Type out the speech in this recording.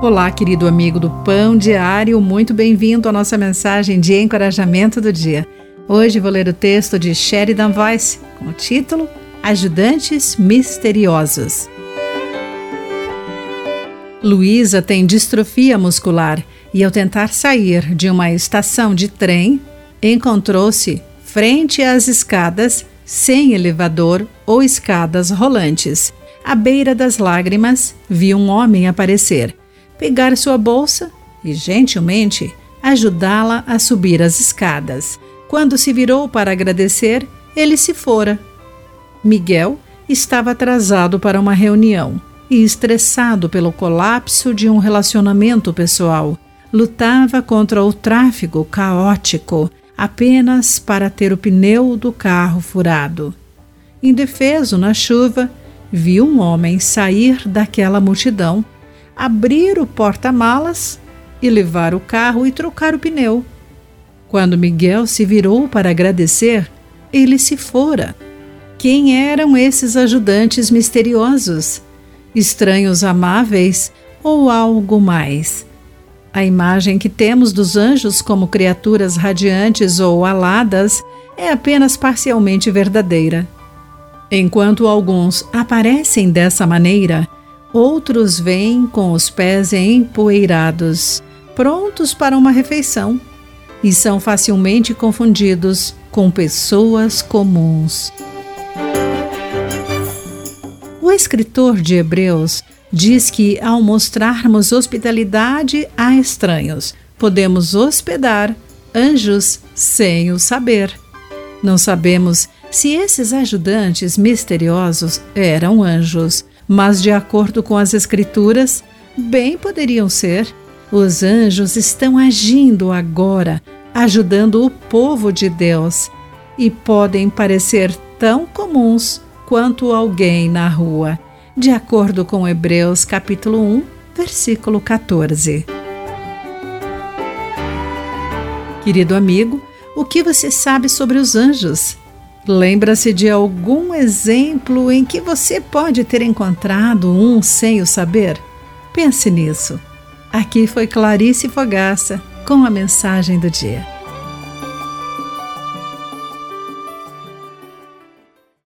Olá, querido amigo do Pão Diário, muito bem-vindo à nossa mensagem de encorajamento do dia. Hoje vou ler o texto de Sheridan Voice com o título Ajudantes Misteriosos. Luísa tem distrofia muscular e, ao tentar sair de uma estação de trem, encontrou-se frente às escadas sem elevador ou escadas rolantes. À beira das lágrimas, viu um homem aparecer pegar sua bolsa e, gentilmente, ajudá-la a subir as escadas. Quando se virou para agradecer, ele se fora. Miguel estava atrasado para uma reunião e estressado pelo colapso de um relacionamento pessoal. Lutava contra o tráfego caótico apenas para ter o pneu do carro furado. Indefeso na chuva, viu um homem sair daquela multidão abrir o porta-malas e levar o carro e trocar o pneu. Quando Miguel se virou para agradecer, ele se fora. Quem eram esses ajudantes misteriosos? Estranhos amáveis ou algo mais? A imagem que temos dos anjos como criaturas radiantes ou aladas é apenas parcialmente verdadeira. Enquanto alguns aparecem dessa maneira, Outros vêm com os pés empoeirados, prontos para uma refeição, e são facilmente confundidos com pessoas comuns. O escritor de Hebreus diz que, ao mostrarmos hospitalidade a estranhos, podemos hospedar anjos sem o saber. Não sabemos se esses ajudantes misteriosos eram anjos mas de acordo com as Escrituras, bem poderiam ser. Os anjos estão agindo agora, ajudando o povo de Deus e podem parecer tão comuns quanto alguém na rua, de acordo com Hebreus capítulo 1, versículo 14. Querido amigo, o que você sabe sobre os anjos? Lembra-se de algum exemplo em que você pode ter encontrado um sem o saber? Pense nisso. Aqui foi Clarice Fogaça com a mensagem do dia.